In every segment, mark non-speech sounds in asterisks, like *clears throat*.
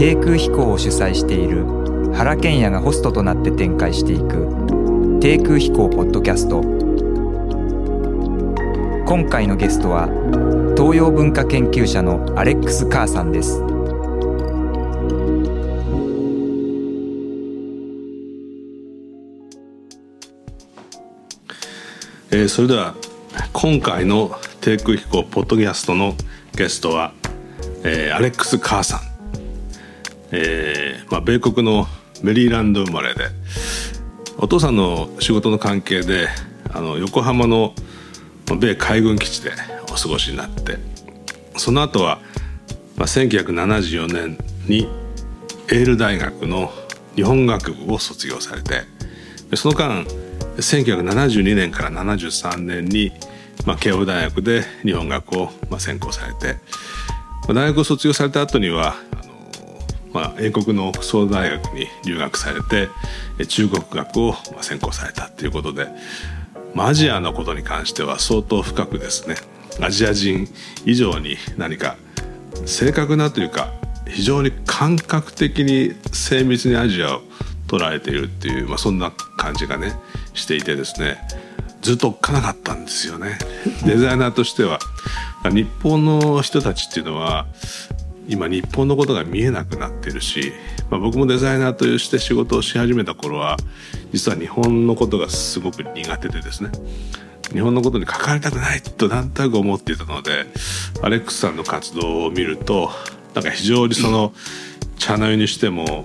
低空飛行を主催している原賢也がホストとなって展開していく低空飛行ポッドキャスト。今回のゲストは東洋文化研究者のアレックス・カーさんです。えー、それでは今回の低空飛行ポッドキャストのゲストは、えー、アレックス・カーさん、えーまあ、米国のメリーランド生まれでお父さんの仕事の関係であの横浜の米海軍基地でお過ごしになってその後は、まあ、1974年にエール大学の日本学部を卒業されてその間1972年から73年に、まあ、慶応大学で日本学を、専攻されて、大学を卒業された後には、まあ、英国のオックスフォード大学に留学されて中国学を、専攻されたということで、まあ、アジアのことに関しては相当深くですねアジア人以上に何か正確なというか非常に感覚的に精密にアジアを捉えているっていう、まあ、そんな感じがねしていてですねずっとおっかなかったんですよね。デザイナーとしては日本の人たちっていうのは今日本のことが見えなくなってるし、まあ、僕もデザイナーとして仕事をし始めた頃は実は日本のことがすごく苦手でですね。日本のことに関わりたくないとなんとなく思っていたのでアレックスさんの活動を見るとなんか非常にその茶の湯にしても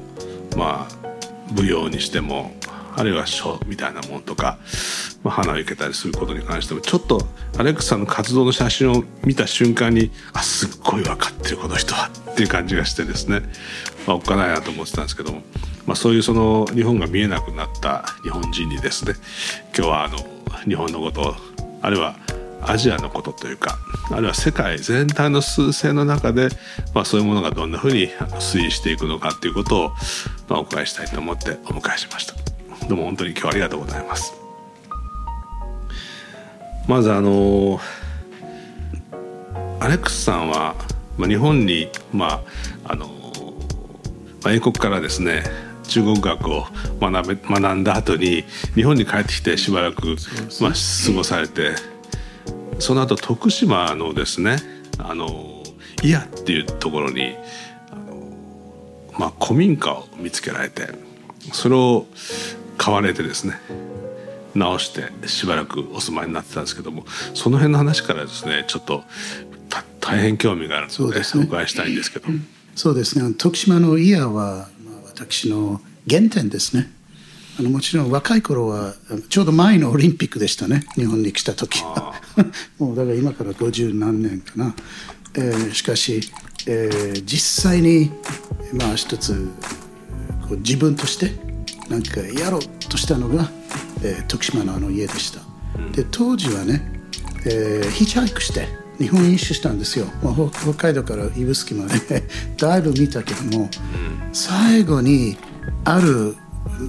まあ舞踊にしてもあるいは書みたいなもんとか、まあ、花を生けたりすることに関してもちょっとアレックスさんの活動の写真を見た瞬間にあすっごい分かってるこの人はっていう感じがしてですね、まあ、おっかないなと思ってたんですけども、まあ、そういうその日本が見えなくなった日本人にですね今日はあの日本のことあるいはアジアのことというかあるいは世界全体の数勢の中で、まあ、そういうものがどんなふうに推移していくのかということを、まあ、お伺いしたいと思ってお迎えしました。どうも本当に今日はありがとうございます。まずあのアレックスさんは、まあ、日本にまああの、まあ、英国からですね中国学を学べ学んだ後に日本に帰ってきてしばらく、まあ、過ごされてその後徳島のですねあの伊谷っていうところにあの、まあ、古民家を見つけられてそれを買われてですね直してしばらくお住まいになってたんですけどもその辺の話からですねちょっと大変興味があるので、ね、お伺いしたいんですけど。そうですね。徳島の伊谷は、まあ、私の原点ですね。あのもちろん若い頃はちょうど前のオリンピックでしたね。日本に来た時は。*laughs* もうだから今から50何年かな、えー、しかし、えー、実際にまあ一つこう自分としてなんかやろうとしたのが、えー、徳島のあの家でした、で当時はね、えー、ヒッチハイクして日本一周したんですよ、まあ、北海道から指宿まで。*laughs* だいぶ見たけども最後にある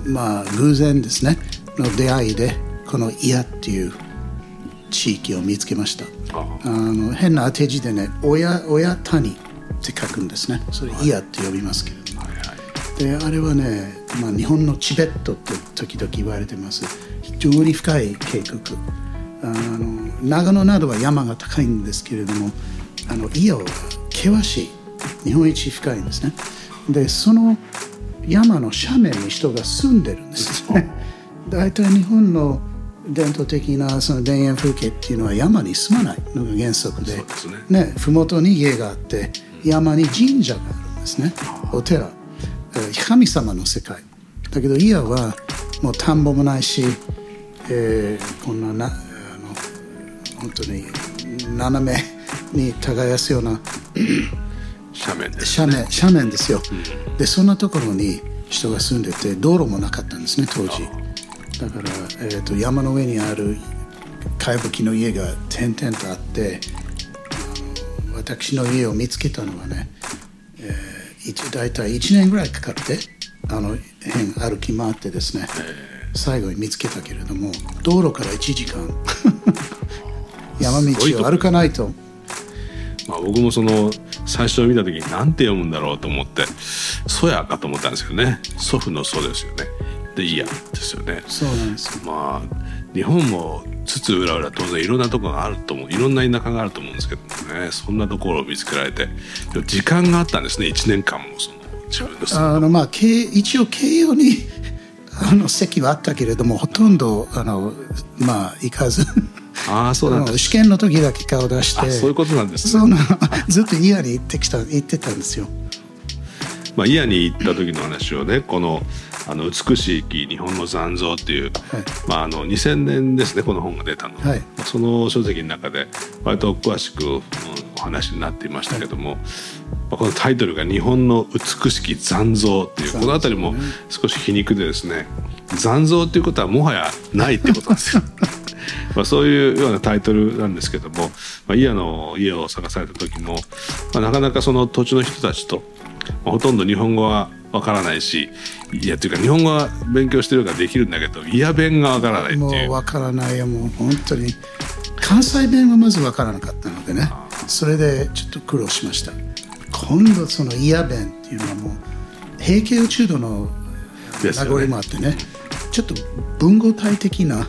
まあ偶然ですね。の出会いでこの「嫌」っていう地域を見つけました。あの変な当て字でね「親親谷」って書くんですね。それ「嫌」って呼びますけど、であれはね、まあ、日本のチベットって時々言われてます。非常に深い渓谷。あの長野などは山が高いんですけれどもあの伊予は険しい。日本一深いんですね。でその山の斜面に人が住んでるんですね。大体日本の伝統的なその田園風景っていうのは山に住まないのが原則でね。ね麓に家があって山に神社があるんですね。お寺神様の世界。だけど伊谷はもう田んぼもないし、えー、こんななあの本当に斜めに耕すような斜面です、ね、斜面斜面ですよ、うん、でそんなところに人が住んでて道路もなかったんですね当時。だから、えーと、山の上にある貝吹の家が点々とあって私の家を見つけたのはね、えー、大体1年ぐらいかかってあの辺歩き回ってですね最後に見つけたけれども道路から1時間。*laughs* 山道を歩かないと。まあ、僕もその最初見た時に何て読むんだろうと思って「そや」かと思ったんですよね。祖父の「祖」ですよね。で「いや」ですよね。そうなんですまあ日本も津々浦々当然いろんなところがあると思う。いろんな田舎があると思うんですけどもね。そんなところを見つけられて。時間があったんですね。1年間もその自分のあのまあ一応慶応にあの席はあったけれどもほとんどあのまあ行かず。あそうなん試験の時だけ顔出して。そういうことなんです、ね、そう。なずっとイヤに行ってきた行ってたんですよ。まあ、イヤに行った時の話をねこのあの美しい木日本の残像っていう、はい、まあ、あの2000年ですねこの本が出たの、は。い、その書籍の中で割と詳しく、うん、お話になっていましたけども、はい、まあ、このタイトルが「日本の美しき残像」っていう、この辺りも少し皮肉でですね残像っていうことはもはやないってことなんですよ。*laughs* まあ、そういうようなタイトルなんですけども、まあ、イヤの家を探された時も、まあ、なかなかその土地の人たちと、まあ、ほとんど日本語はわからないしいやっていうか日本語は勉強してるからできるんだけどイヤ弁がわからないっていう。もうわからないよもう本当に。関西弁はまずわからなかったのでねそれでちょっと苦労しました。今度そのイヤ弁っていうのはもう平家宇宙度の名残もあってね、ね、ちょっと文語体的な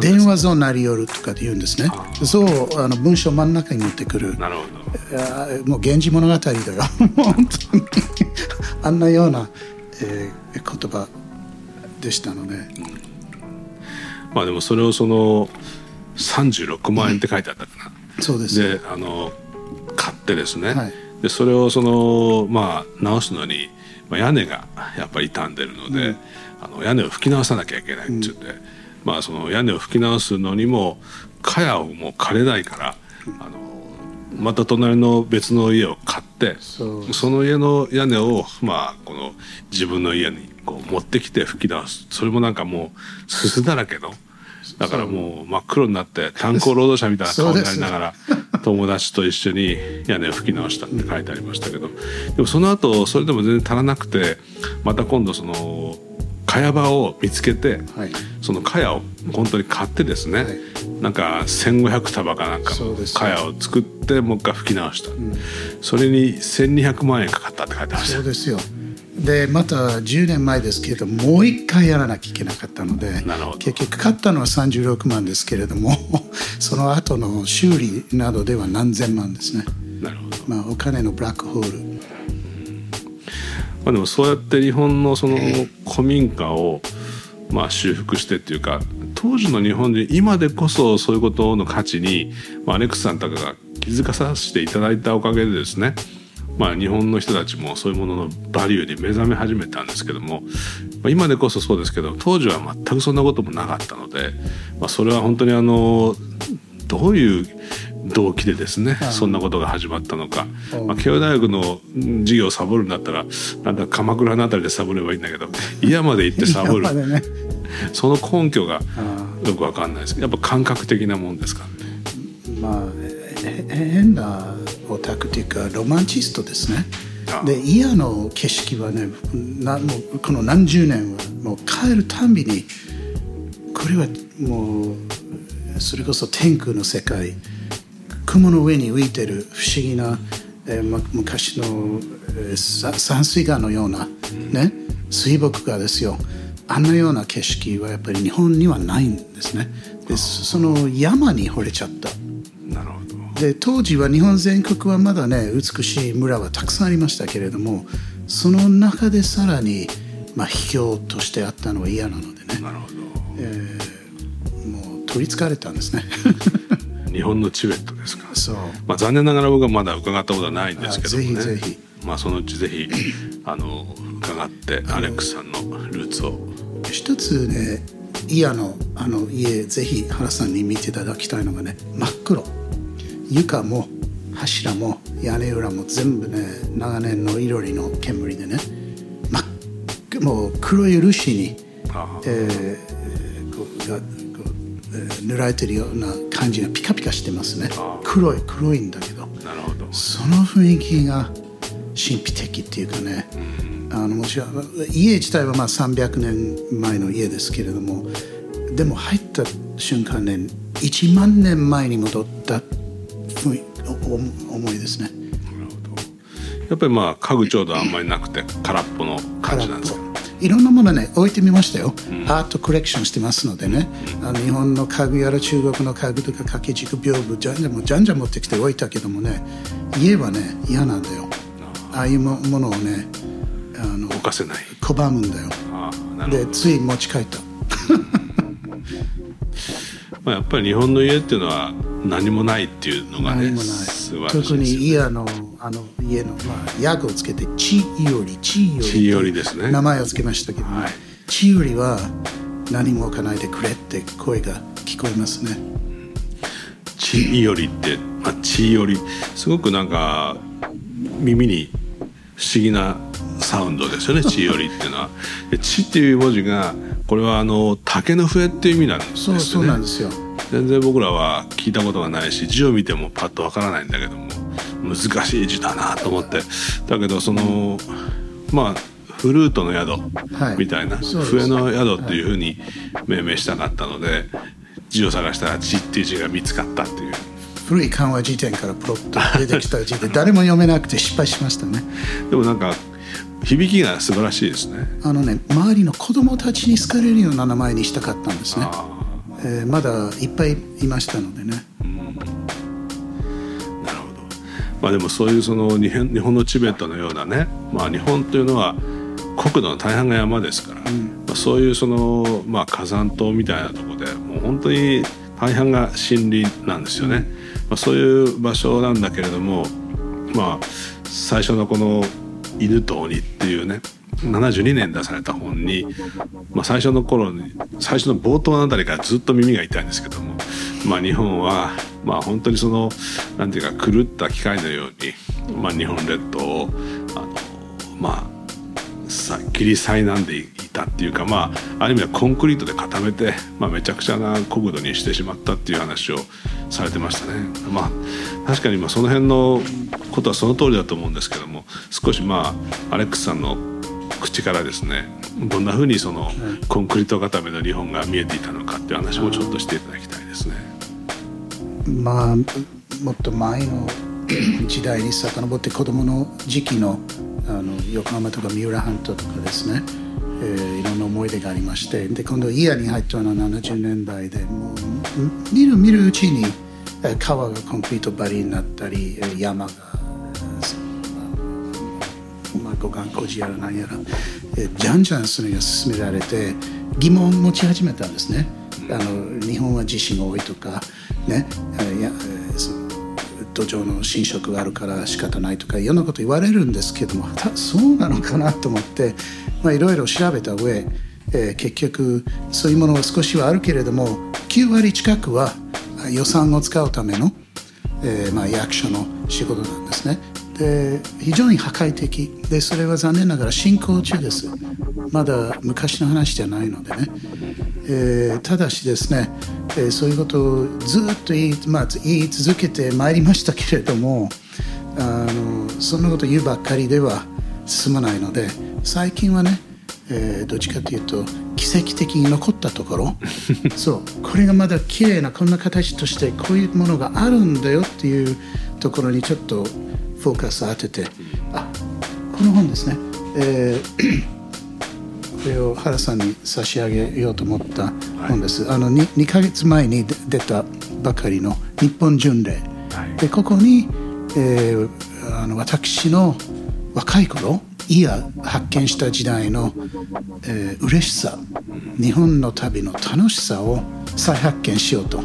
電話ぞなりよるとかで言うんですね。そうあの文章真ん中に持ってくるなるほど。もう「源氏物語」だよ。*laughs* 本当にあんなような、えー、言葉でしたので、うん、まあでもそれをその36万円って書いてあったかな、うん、そうです。であの買ってですね、はい、でそれをそのまあ直すのに、まあ、屋根がやっぱり傷んでるので、うん、あの屋根を拭き直さなきゃいけないって言って、まあその屋根を拭き直すのにも茅をもう枯れないから、あのまた隣の別の家を買ってその家の屋根をまあこの自分の家にこう持ってきて吹き直す。それもなんかもうすすだらけのだからもう真っ黒になって炭鉱労働者みたいな顔になりながら友達と一緒に屋根を吹き直したって書いてありましたけどでもその後それでも全然足らなくてまた今度その茅場を見つけて、はい、その茅を本当に買ってですね、はい、なんか1,500束かなんかの茅を作ってもう一回吹き直した、うん、それに1,200万円かかったって書いてましたそうですよ。でまた10年前ですけれどもう一回やらなきゃいけなかったので結局買ったのは36万ですけれども *laughs* その後の修理などでは何千万ですね。なるほど、まあ、お金のブラックホールまあ、でもそうやって日本のその古民家をまあ修復してっていうか当時の日本人今でこそそういうことの価値に、まあ、アレックスさんとかが気づかさせていただいたおかげでですねまあ、日本の人たちもそういうもののバリューに目覚め始めたんですけども、まあ、今でこそそうですけど当時は全くそんなこともなかったので、まあ、それは本当にあのどういう動機でですね、そんなことが始まったのか、まあ、慶応大学の授業をサボるんだったらなんだ鎌倉の辺りでサボればいいんだけど嫌まで行ってサボる、*laughs* ね、その根拠がよく分かんないです。けどやっぱ感覚的なもんですか？ね。まあ変なオタクというかロマンチストですね。で嫌の景色はねなもうこの何十年はもう帰るたんびにこれはもうそれこそ天空の世界雲の上に浮いてる不思議な、えー、昔の、えー、山水画のような、ね、水墨画ですよ。あんなような景色はやっぱり日本にはないんですね。でその山に惚れちゃった。なるほど。で当時は日本全国はまだね美しい村はたくさんありましたけれどもその中でさらに、まあ、秘境としてあったのは嫌なのでね。なるほど、えー、もう取りつかれたんですね日本のチベットですか。そう、まあ、残念ながら僕はまだ伺ったことはないんですけどもね。ぜひぜひ。まあ、そのうちぜひ *laughs* あの伺ってアレックスさんのルーツを。一つねイヤのあの家ぜひ原さんに見ていただきたいのがね真っ黒。床も柱も屋根裏も全部ね長年のいろりの煙でね真っもう黒い漆に、えー、が塗られてるような感じがピカピカしてますね。黒い黒いんだけど。なるほど。その雰囲気が神秘的っていうかね、うん、あのもちろん家自体はまあ300年前の家ですけれどもでも入った瞬間ね1万年前に戻った思いですね。やっぱりまあ家具ちょうどあんまりなくて空っぽの感じなんですか？いろんなものね置いてみましたよ、アートコレクションしてますのでね、あの日本の家具やら中国の家具とか掛け軸屏風じゃんじゃんもじゃんじゃん持ってきて置いたけどもね家はね嫌なんだよ。ああいうもものをねあの置かせない。拒むんだよ。でつい持ち帰った。*laughs* まあ、やっぱり日本の家っていうのは何もないっていうのがね何もない。素晴らしいです特に家のあの家の、まあ、ヤグをつけて「ちいより」「ちいより」ちいよりですね。名前をつけましたけども、はい。ちいよりは何も置かないでくれって声が聞こえますね。血よりって、まあ、血よりすごくなんか耳に不思議なサウンドですよね *laughs* 血よりっていうのは。で血っていう文字がこれはあの竹の笛っていう意味なんですよね。そうそうなんですよ全然僕らは聞いたことがないし字を見てもパッとわからないんだけども難しい字だなと思って。だけどそのまあフルートの宿はい。みたいな、そうです笛の宿っていうふうに命名したかったので字を探したら「字」っていう字が見つかったっていう。古い漢和辞典からプロッと出てきた字で誰も読めなくて失敗しましたね。でもなんか響きが素晴らしいですね。あのね周りの子供たちに好かれるような名前にしたかったんですね、あえーまだいっぱいいましたのでねあなるほど。まあでもそういうその日本日本のチベットのようなね、まあ日本というのは国土の大半が山ですから、まあそういうそのまあ火山島みたいなところでもう本当に大半が森林なんですよね。まあそういう場所なんだけれども、まあ最初のこの犬と鬼っていうね。72年出された本に、まあ、最初の頃に最初の冒頭のあたりからずっと耳が痛いんですけども、まあ、日本は、まあ、本当にそのなんていうか狂った機械のように、まあ、日本列島をあのまあさ切り裂いなんでいたっていうかまあある意味はコンクリートで固めて、まあ、めちゃくちゃな国土にしてしまったっていう話をされてましたね。まあ確かにまあその辺のことはその通りだと思うんですけども少しまあアレックスさんの口からですねどんなふうにそのコンクリート固めの日本が見えていたのかっていう話もちょっとしていただきたいですね。まあもっと前の時代に遡って子供の時期のあの横浜とか三浦半島とかですね、えーいろんな思い出がありましてで今度イヤに入ったのは70年代でもう見る見るうちにえー川がコンクリート張りになったりえー山がまあ、護岸工事やらなんやら、えーじゃんじゃんそれが進められて疑問を持ち始めたんですね。あの日本は地震が多いとかねあいや土壌の侵食があるから仕方ないとかいろんなこと言われるんですけどもたそうなのかなと思ってまあいろいろ調べた上、えー結局そういうものは少しはあるけれども9割近くはあ予算を使うための、えーまあ、役所の仕事なんですね。で非常に破壊的。でそれは残念ながら進行中です。まだ昔の話じゃないのでね、えーただしですね、えーそういうことをずっと言い,、まあ、言い続けてまいりましたけれどもあのそんなこと言うばっかりでは進まないので最近はね、えーどっちかというと奇跡的に残ったところ。*laughs* そう。これがまだ綺麗なこんな形としてこういうものがあるんだよっていうところにちょっとフォーカスを当ててあこの本ですね、えー *clears throat* これを原さんに差し上げようと思った本です、あの 2, 2ヶ月前に出出たばかりの「日本巡礼」はい。でここに、えーあの私の若い頃いや発見した時代の、えー嬉しさ日本の旅の楽しさを再発見しようと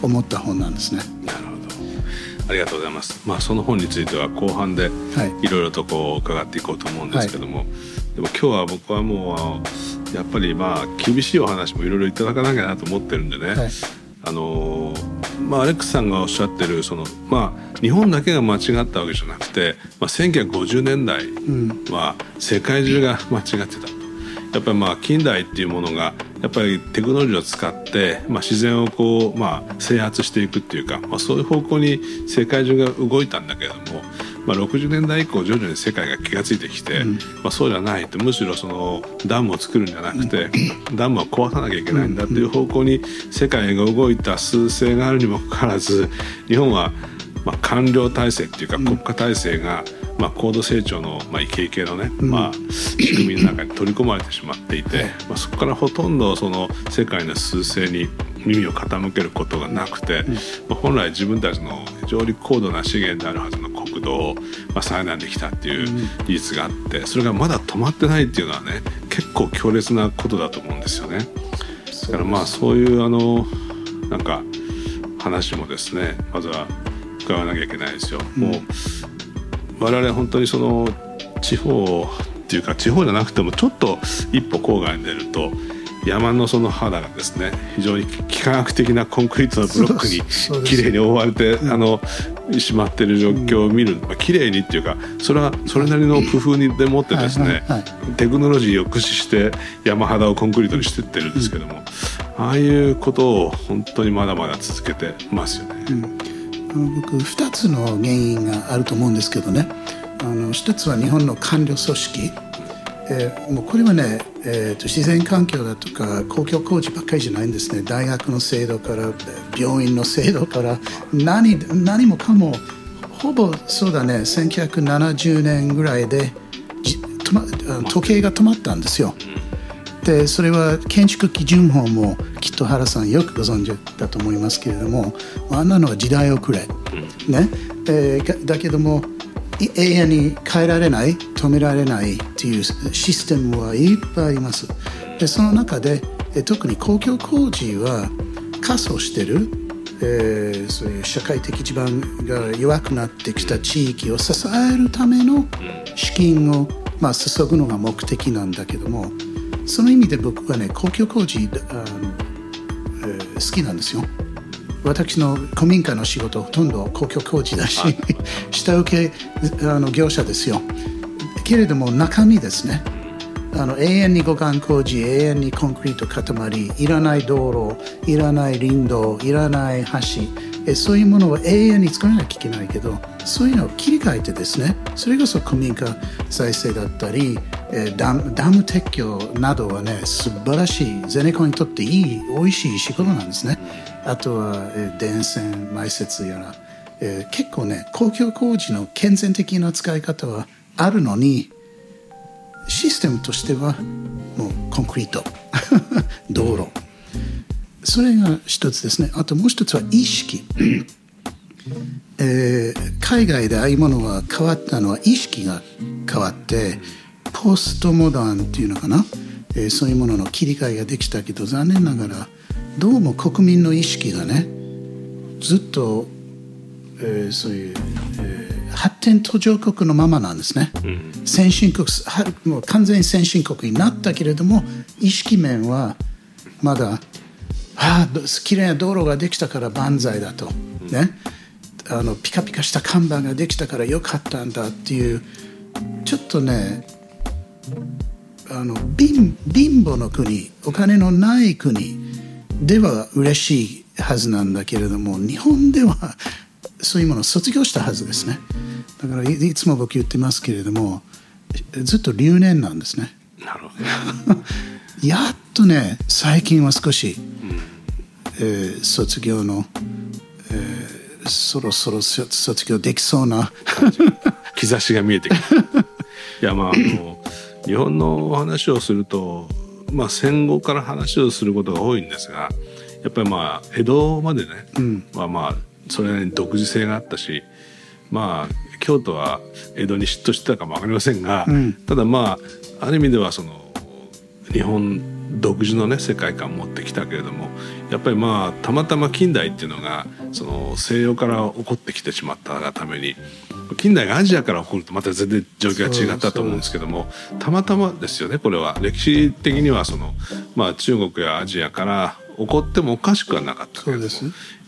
思った本なんですね。なるほどありがとうございます。まあその本については後半ではい。いろいろとこう伺っていこうと思うんですけども、でも今日は僕はもうやっぱりまあ厳しいお話もいろいろいただかなきゃなと思ってるんでね、はい。あのまあアレックスさんがおっしゃってるそのまあ日本だけが間違ったわけじゃなくて、まあ、1950年代は世界中が間違ってた。と。やっぱりまあ近代っていうものがやっぱりテクノロジーを使って、まあ、自然をこう、まあ、制圧していくっていうか、まあ、そういう方向に世界中が動いたんだけれども、まあ、60年代以降徐々に世界が気が付いてきて、まあ、そうじゃないとむしろそのダムを作るんじゃなくて、ダムは壊さなきゃいけないんだっていう方向に世界が動いた数勢があるにもかかわらず日本はまあ、官僚体制っていうか国家体制が、まあ、高度成長の、まあ、イケイケのね、まあ、仕組みの中に取り込まれてしまっていて、まあ、そこからほとんどその世界の趨勢に耳を傾けることがなくて、まあ、本来自分たちの非常に高度な資源であるはずの国土を、まあ、災んできたっていう事実があってそれがまだ止まってないっていうのはね結構強烈なことだと思うんですよね。だからまあそういうあのなんか話もですねまずは伺わなきゃいけないですよ。もう我々本当にその地方っていうか地方じゃなくてもちょっと一歩郊外に出ると山のその肌がですね非常に幾何学的なコンクリートのブロックにきれいに覆われて、あのしまってる状況を見る、まあ綺麗にっていうかそれはそれなりの工夫にでもってですね、テクノロジーを駆使して山肌をコンクリートにしてってるんですけども、ああいうことを本当にまだまだ続けてますよね。僕2つの原因があると思うんですけどね。あの1つは日本の官僚組織。えー、もうこれはね、えーと、自然環境だとか公共工事ばっかりじゃないんですね。大学の制度から病院の制度から何何もかもほぼそうだね。1970年ぐらいで時計が止まったんですよ。でそれは建築基準法もきっと原さんよくご存知だと思いますけれどもあんなのは時代遅れ、ね。えー、だけども永遠に変えられない止められないっていうシステムはいっぱいあります。でその中で特に公共工事は過疎してる、えー、そういう社会的地盤が弱くなってきた地域を支えるための資金を、まあ、注ぐのが目的なんだけどもその意味で僕はね公共工事あの、えー、好きなんですよ。私の古民家の仕事ほとんど公共工事だし、下請けあの業者ですよ。けれども中身ですね。あの永遠に護岸工事永遠にコンクリート塊いらない道路いらない林道いらない橋えそういうものを永遠に作らなきゃいけないけどそういうのを切り替えてですねそれこそ古民家再生だったりえダムダム撤去などはね素晴らしいゼネコンにとっていい美味しい仕事なんですね。あとは、電線埋設やら、えー、結構ね公共工事の健全的な使い方はあるのにシステムとしてはもうコンクリート。*laughs* 道路。それが一つですね。あともう一つは意識。えー、海外でああいうものが変わったのは意識が変わってポストモダンっていうのかな、えー、そういうものの切り替えができたけど残念ながらどうも国民の意識がねずっと、えー、そういう、えー、発展途上国のままなんですね、うん、先進国もう完全に先進国になったけれども意識面はまだああ綺麗な道路ができたから万歳だと、ねあのピカピカした看板ができたからよかったんだっていうちょっとねあの貧貧乏の国お金のない国では嬉しいはずなんだけれども日本ではそういうものを卒業したはずですね。だからいつも僕言ってますけれどもずっと留年なんですね。なるほど。やっとね最近は少し、えー、卒業の、えー、そろそろ卒業できそうな。*laughs* 兆しが見えてきた。いやまああの日本の話をするとまあ、戦後から話をすることが多いんですがやっぱりまあ江戸までね、うん、まあまあそれなりに独自性があったしまあ京都は江戸に嫉妬してたかも分かりませんが、うん、ただまあある意味ではその日本独自のね世界観を持ってきたけれどもやっぱりまあたまたま近代っていうのがその西洋から起こってきてしまったがために近代がアジアから起こるとまた全然状況が違ったと思うんですけどもたまたまですよねこれは。歴史的にはその、まあ、中国やアジアから起こってもおかしくはなかったけれども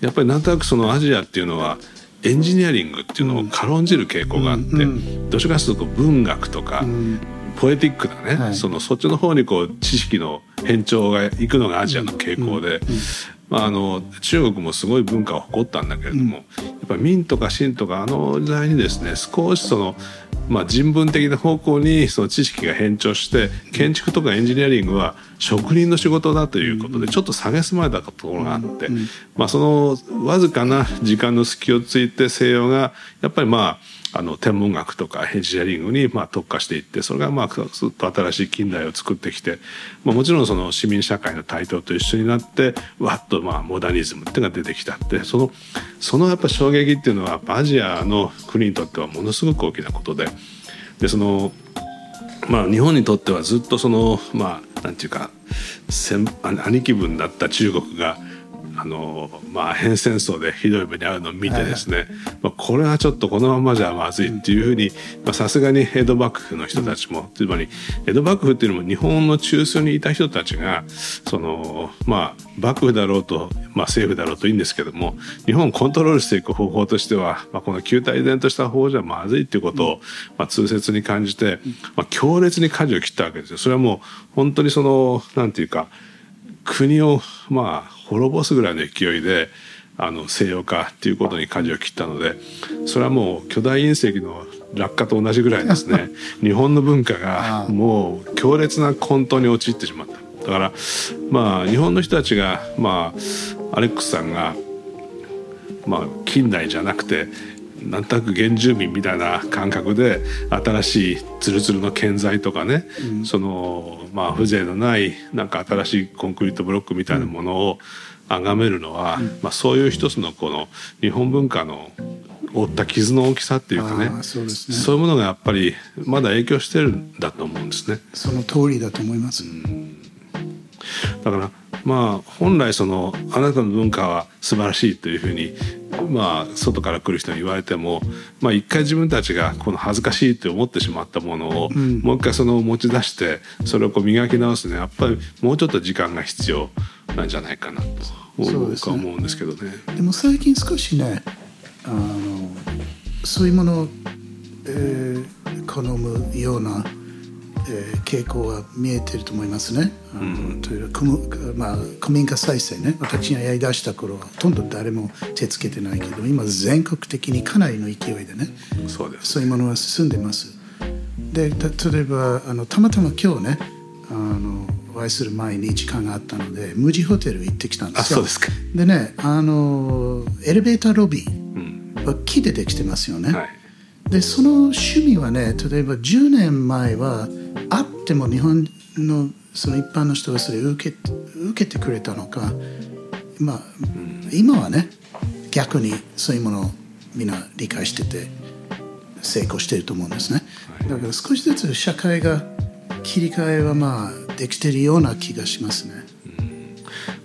やっぱりなんとなくそのアジアっていうのはエンジニアリングっていうのを軽んじる傾向があって、うん、どちらかというと文学とか、うん、ポエティックなね、はい、そのそっちの方にこう知識の変調がいくのがアジアの傾向で、まあ、あの中国もすごい文化を誇ったんだけれども、うん、やっぱり明とか清とかあの時代にですね少しその、まあ、人文的な方向にその知識が変調して建築とかエンジニアリングは職人の仕事だということでちょっと蔑まれたところがあって、まあ、そのわずかな時間の隙をついて西洋がやっぱりまああの天文学とかエンジニアリングにまあ特化していってそれがまあずっと新しい近代を作ってきて、まあ、もちろんその市民社会の台頭と一緒になってわっとまあモダニズムっていうのが出てきたってそのそのやっぱ衝撃っていうのはアジアの国にとってはものすごく大きなことででそのまあ日本にとってはずっとそのまあなんていうか兄貴分だった中国があのまあ変戦争でひどい目に遭うのを見てですね、はい、まあ、これはちょっとこのままじゃまずいっていうふうにさすがに江戸幕府の人たちも、つまり江戸幕府っていうのも日本の中枢にいた人たちがそのまあ幕府だろうと、まあ、政府だろうといいんですけども日本をコントロールしていく方法としては、まあ、この旧態依然とした方じゃまずいっていうことを、まあ、痛切に感じて、まあ、強烈に舵を切ったわけですよ。それはもう本当にそのなんていうか国をまあ滅ぼすぐらいの勢いであの西洋化っていうことに舵を切ったのでそれはもう巨大隕石の落下と同じぐらいですね。*laughs* 日本の文化がもう強烈な混沌に陥ってしまった。だからまあ日本の人たちがまあアレックスさんがまあ近代じゃなくてなんとなく原住民みたいな感覚で新しいツルツルの建材とかね、うん、そのまあ風情のないなんか新しいコンクリートブロックみたいなものを崇めるのは、うん、まあ、そういう一つのこの日本文化の負った傷の大きさっていうかねそうね。そういうものがやっぱりまだ影響してるんだと思うんですね。その通りだと思います、うん、だからまあ本来そのあなたの文化は素晴らしいというふうにまあ外から来る人に言われてもまあ一回自分たちがこの恥ずかしいって思ってしまったものを、うん、もう一回その持ち出してそれをこう磨き直すねやっぱりもうちょっと時間が必要なんじゃないかなと僕は思うんですけどね。でも最近少しねあのそういうものを、えー、好むようなえー、傾向が見えてると思いますね。あのというまあ、古民家再生ね私がやりだした頃はほとんど誰も手つけてないけど今全国的にかなりの勢いでねそうですそういうものが進んでます。で例えばあのたまたま今日ねあのお会いする前に時間があったので無地ホテル行ってきたんですよ。そうですかでねあのエレベーターロビーは木でできてますよね。うんはいでその趣味はね例えば10年前はあっても日本のその一般の人がそれを受け受けてくれたのか、まあ、今はね逆にそういうものをみんな理解してて成功していると思うんですね。だから少しずつ社会が切り替えはまあできてるような気がしますね。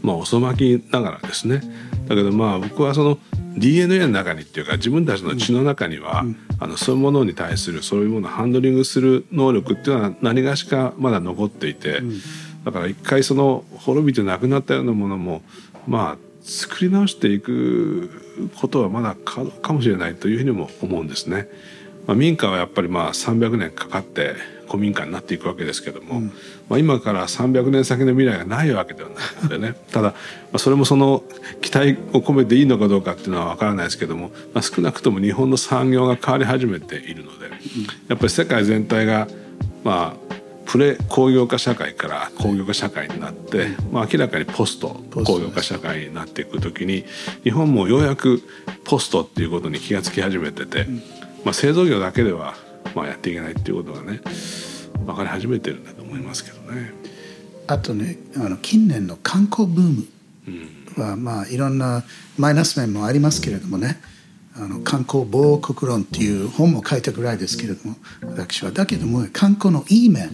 まあ遅まきながらですね。だけどまあ僕はその DNA の中にっていうか自分たちの血の中には、うん、あのそういうものに対するそういうものをハンドリングする能力っていうのは何がしかまだ残っていて、うん、だから一回その滅びてなくなったようなものもまあ作り直していくことはまだかかもしれないというふうにも思うんですね。まあ、民家はやっぱりまあ300年かかって古民家になっていくわけですけども、うん、まあ、今から300年先の未来がないわけではないのでねただ、まあ、それもその期待を込めていいのかどうかっていうのは分からないですけども、まあ、少なくとも日本の産業が変わり始めているので、やっぱり世界全体がまあプレ工業化社会から工業化社会になって、まあ、明らかにポスト工業化社会になっていく時に日本もようやくポストっていうことに気が付き始めてて、まあ、製造業だけではまあ、やっていけないっていうことがね分かり始めてるんだと思いますけどね。あとねあの近年の観光ブームは、うん、まあいろんなマイナス面もありますけれどもねあの観光防国論っていう本も書いたぐらいですけれども私はだけども観光のいい面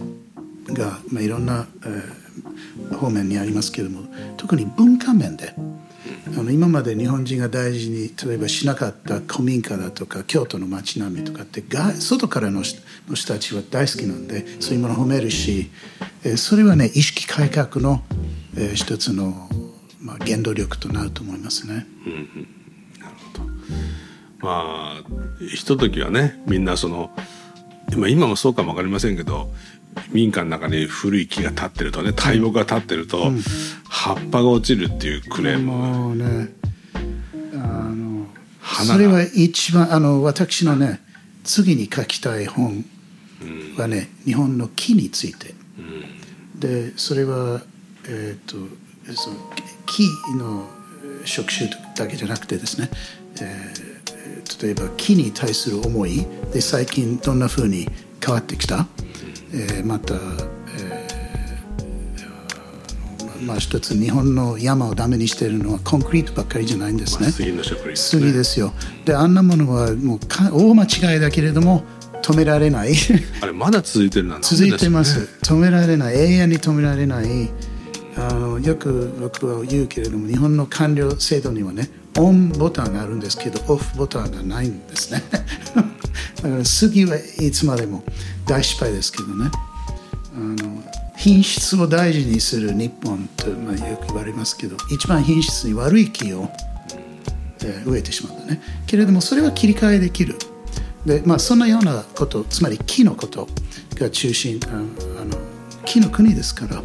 が、まあ、いろんな、えー、方面にありますけれども特に文化面であの今まで日本人が大事に例えばしなかった古民家だとか京都の街並みとかって外からの人たちは大好きなんでそういうものを褒めるしそれはね意識改革の一つの、まあ、原動力となると思いますね。うんうん、なるほど。まあひとときはねみんなその今もそうかも分かりませんけど民家の中に古い木が立ってるとね大木が立ってると、うん、葉っぱが落ちるっていうクレーム。もうねあのそれは一番あの私のね次に書きたい本はね、日本の木について、でそれはえっ、とその木のえー職種だけじゃなくてですね、えー例えば木に対する思いで最近どんなふうに変わってきた、えーまた、えーまあ一つ日本の山をダメにしているのはコンクリートばっかりじゃないんですね。杉の植林杉ですよ。であんなものはもうか大間違いだけれども止められない。*laughs* あれまだ続いてるな続いてます、ね止められない。永遠に止められない。あのよく僕は言うけれども日本の官僚制度にはねオンボタンがあるんですけどオフボタンがないんですね。*laughs* だから杉はいつまでも大失敗ですけどね。あの品質を大事にする日本と、まあ、よく言われますけど一番品質に悪い木をえー植えてしまったね。けれどもそれは切り替えできる。でまあそんなようなことつまり木のことが中心ああの木の国ですから、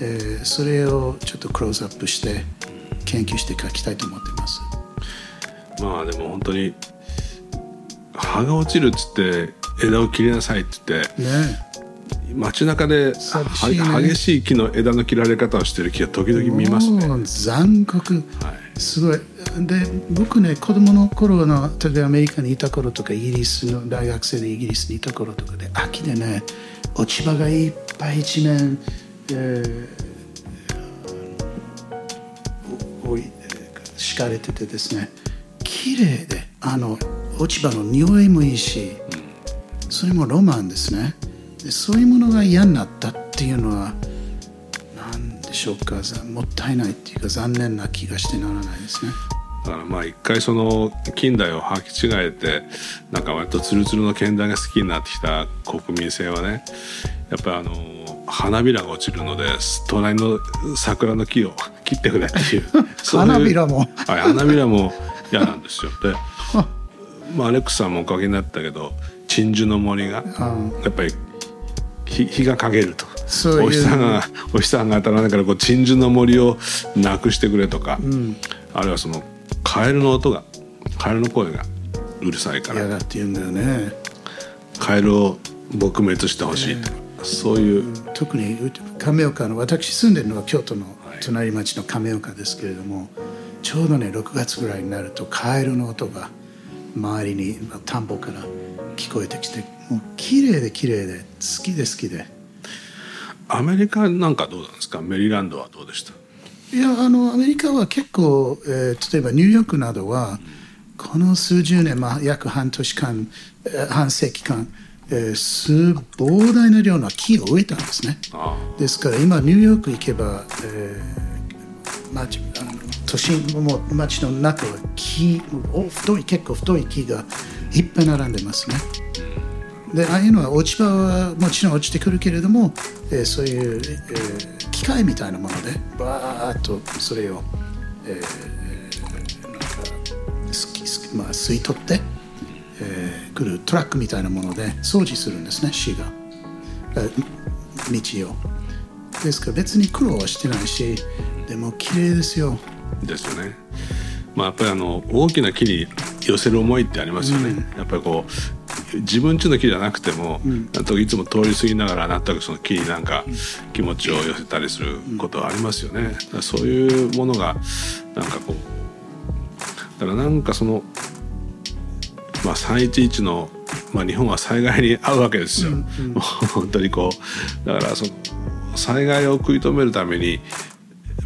えーそれをちょっとクローズアップして研究して書きたいと思っています。まあでも本当に葉が落ちるっつって枝を切りなさいって言ってね街中でね。は激しい木の枝の切られ方をしてる木は時々見ますね。残酷。はい。すごい。で僕ね子供の頃の例えばアメリカにいた頃とかイギリスの大学生でイギリスにいた頃とかで秋でね落ち葉がいっぱい一面、えーおおいえー敷かれててですね綺麗であの落ち葉の匂いもいいし、それもロマンですね。でそういうものが嫌になったっていうのはなんでしょうか？ざもったいないっていうか残念な気がしてならないですね。だからまあ一回その近代を履き違えてなんか割とツルツルの現代が好きになってきた国民性はねやっぱりあの花びらが落ちるので隣の桜の木を切ってくれっていう *laughs* そういう花びらも。はい花びらも嫌なんですよ。で、まあ、アレックスさんもおかげになったけど鎮守の森がやっぱり日日が陰るとお日さんがお日さんが当たらないからこう鎮守の森をなくしてくれとか、あるいはそのカエルの音がカエルの声がうるさいから。嫌だって言うんだよね。カエルを撲滅してほしいとか、そういう、特に亀岡の私住んでるのは京都の隣町の亀岡ですけれども、ちょうどね6月ぐらいになるとカエルの音が周りにまあ田んぼから聞こえてきてもう綺麗で綺麗で好きで好きで。アメリカなんかどうなんですか？メリーランドはどうでした？いやあのアメリカは結構、えー例えばニューヨークなどはこの数十年、まあ、約半年間、えー半世紀間、えー、す膨大な量の木を植えたんですね。あですから今ニューヨーク行けば、えー町あの都心もう町の中は木お太い結構太い木がいっぱい並んでますね。でああいうのは落ち葉はもちろん落ちてくるけれども、えーそういう、えー機械みたいなものでバーッとそれを、えーなんかすきすきまあ、吸い取って、えー来るトラックみたいなもので掃除するんですね市がえ道をですから別に苦労はしてないしでも綺麗ですよですよね。まあやっぱりあの大きな木に寄せる思いってありますよね。やっぱりこう自分家の木じゃなくても、なんといつも通り過ぎながらなんとなくその木になんか気持ちを寄せたりすることはありますよね。だからそういうものがなんかこうだからなんかそのまあ311のまあ日本は災害に遭うわけですよ。もう *laughs* 本当にこうだからその災害を食い止めるために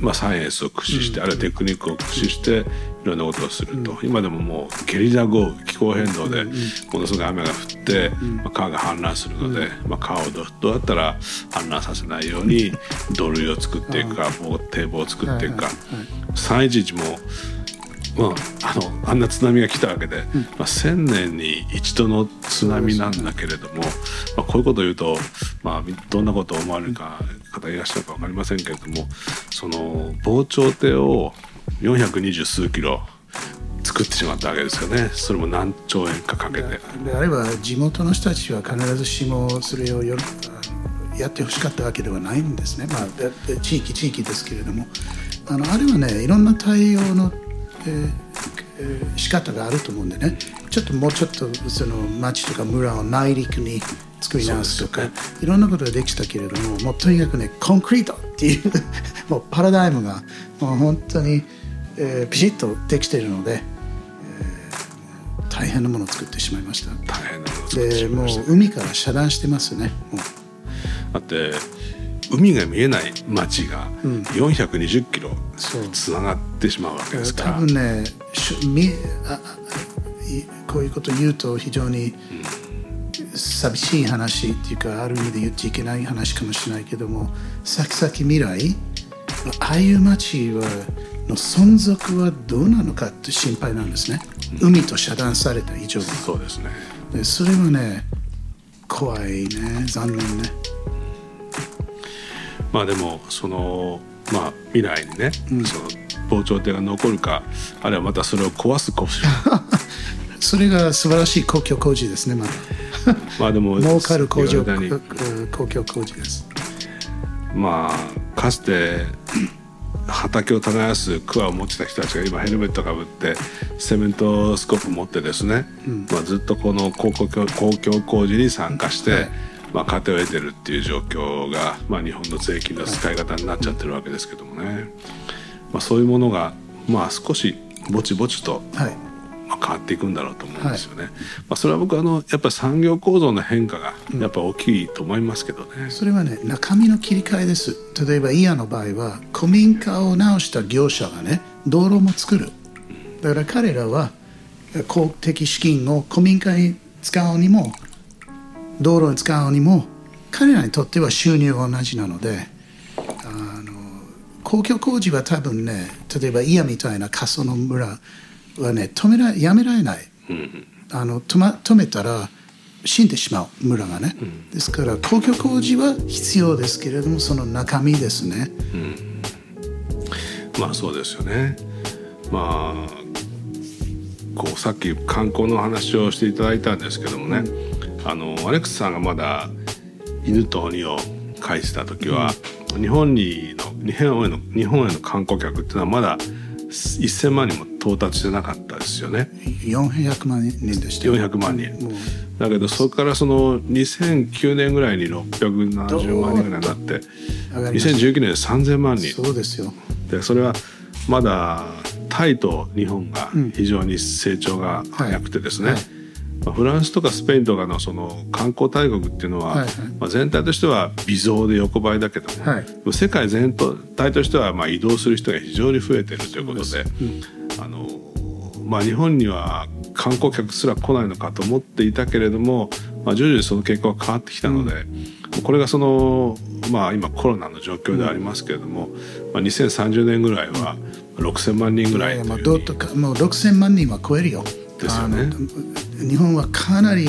まあ、サイエンスを駆使して、あるいはテクニックを駆使していろんなことをすると、今でももうゲリラ豪雨気候変動でものすごい雨が降って、まあ、川が氾濫するので、まあ、川をどどうやったら氾濫させないように土塁を作っていくか防堤防を作っていくか、311も、まあ、あのあんな津波が来たわけで、まあ、1,000年に一度の津波なんだけれども、まあ、こういうことを言うと、まあ、どんなことを思われるか方いらっしゃるか分かりませんけれどもその防潮堤を420数キロ作ってしまったわけですよね。それも何兆円かかけて。であれば地元の人たちは必ずしもそれをよやってほしかったわけではないんですね、まあ、地域地域ですけれども。あのあれはねいろんな対応の、仕方があると思うんでね。ちょっともうちょっとその町とか村を内陸に作り直すとか、ね、いろんなことができたけれどももうとにかくねコンクリートっていう *laughs* もうパラダイムがもう本当に、えー、ピシッとできているので、えー、大変なものを作ってしまいました。大変なものを作ってしまいました。でもう海から遮断してますね。もう。だって海が見えない町が420キロつながってしまうわけですから、多分ねみあこういうこと言うと非常に寂しい話っていうかある意味で言っちゃいけない話かもしれないけども先々未来ああいう町はの存続はどうなのかって心配なんですね、海と遮断された以上は。そうですね。でそれはね怖いね。残念ねまあでもそのまあ未来にね、うん、その防潮堤が残るかあるいはまたそれを壊すかもしれない。*laughs* それが素晴らしい公共工事ですねまだ。*laughs* まあでも儲かる工場公共工事です。まあかつて畑を耕す桑を持ってた人たちが今ヘルメットかぶってセメントスコープ持ってですね、うん、まあ、ずっとこの公共公共工事に参加して、はいまあ、糧を得てるっていう状況が、まあ、日本の税金の使い方になっちゃってるわけですけどもね、まあ、そういうものが、まあ、少しぼちぼちと、はい。まあ、変わっていくんだろうと思うんですよね。はい、まあ、それは僕あのやっぱり産業構造の変化がやっぱ大きいと思いますけどね、うん、それはね中身の切り替えです。例えばイヤの場合は古民家を直した業者がね道路も作る。だから彼らは公的資金を古民家に使うにも道路に使うにも彼らにとっては収入が同じなのであの公共工事は多分ね例えばイヤみたいな過疎の村はね止めらやめられない、うん、あの止,、ま、止めたら死んでしまう村がね、うん、ですから公共工事は必要ですけれどもその中身ですね、うん、まあそうですよね。まあこうさっき観光の話をしていただいたんですけどもね、あのアレックスさんがまだ犬と鬼を介した時は、日本にの日本への日本への観光客っていうのはまだ1000万人も到達してなかったですよね。400万人でした。400万人。だけどそこからその2009年ぐらいに670万人ぐらいになって2019年で3000万人。そうですよ。でそれはまだタイと日本が非常に成長が早くてですね、うんはい。はいまあ、フランスとかスペインとかのその観光大国っていうのは、はいはい、まあ、全体としては微増で横ばいだけども、はい、世界全体としてはまあ移動する人が非常に増えてるということで、うん、あのまあ、日本には観光客すら来ないのかと思っていたけれども、まあ、徐々にその傾向が変わってきたので、うん、これがその、まあ、今コロナの状況でありますけれども、まあ、2030年ぐらいは6,000万人ぐらいいまあ、どうとかもう6,000万人は超えるよ。ですよね。日本はかなり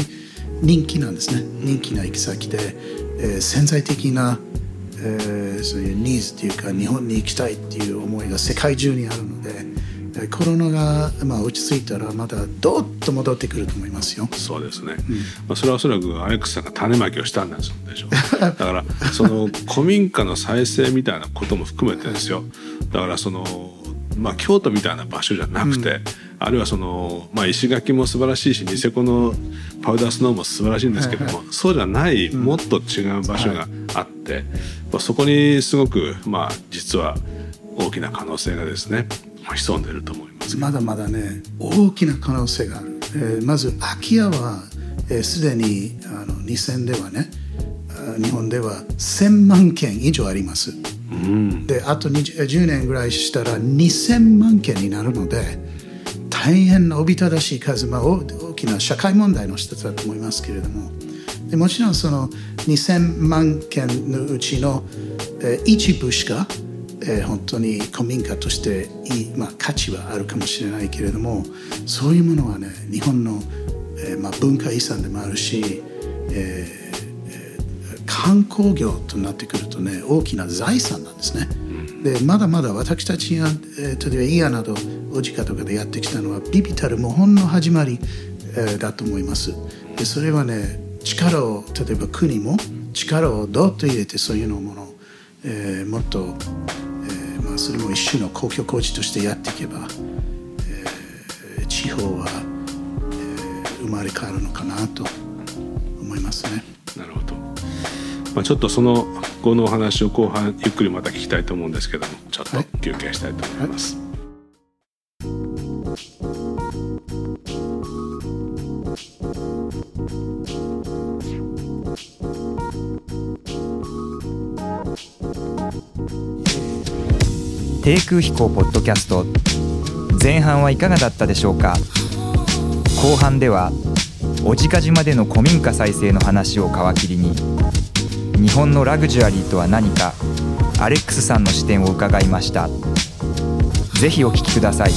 人気なんですね人気な行き先で、えー、潜在的な、えー、そういうニーズというか日本に行きたいっていう思いが世界中にあるので。コロナが、まあ、落ち着いたらまたどっと戻ってくると思いますよ。そうですね。うん、まあ、それはおそらくアレックスさんが種まきをしたんでしょう。*laughs* だからその古民家の再生みたいなことも含めてですよ。だからそのまあ京都みたいな場所じゃなくて、うんあるいはその、まあ、石垣も素晴らしいしニセコのパウダースノーも素晴らしいんですけども、はいはい、そうじゃないもっと違う場所があって、まあ、そこにすごく、まあ、実は大きな可能性がですね潜んでいると思います。まだまだね大きな可能性がある、えー、まず空き家はすで、えー、にあの2000ではね日本では1000万件以上あります、うん、であと10年ぐらいしたら2000万件になるので大変なおびただしい数、まあ、大きな社会問題の一つだと思いますけれどもでもちろんその2000万件のうちの、えー、一部しか、えー、本当に古民家としていい、まあ、価値はあるかもしれないけれどもそういうものはね日本の、えーまあ、文化遺産でもあるし、えー、観光業となってくるとね大きな財産なんですね。でまだまだ私たちが、えー、例えばイヤなどおじかとかでやってきたのはビビたる模倣の始まり、えー、だと思いますでそれはね力を例えば国も力をどっと入れてそういうのもの、えー、もっと、えーまあ、それも一種の公共工事としてやっていけば、えー、地方は、えー、生まれ変わるのかなと思いますね。なるほど、まあ、ちょっとその後のお話を後半ゆっくりまた聞きたいと思うんですけどもちょっと休憩したいと思います。はいはい低空飛行ポッドキャスト前半はいかがだったでしょうか？後半では小値賀島での古民家再生の話を皮切りに日本のラグジュアリーとは何かアレックスさんの視点を伺いました。ぜひお聞きください。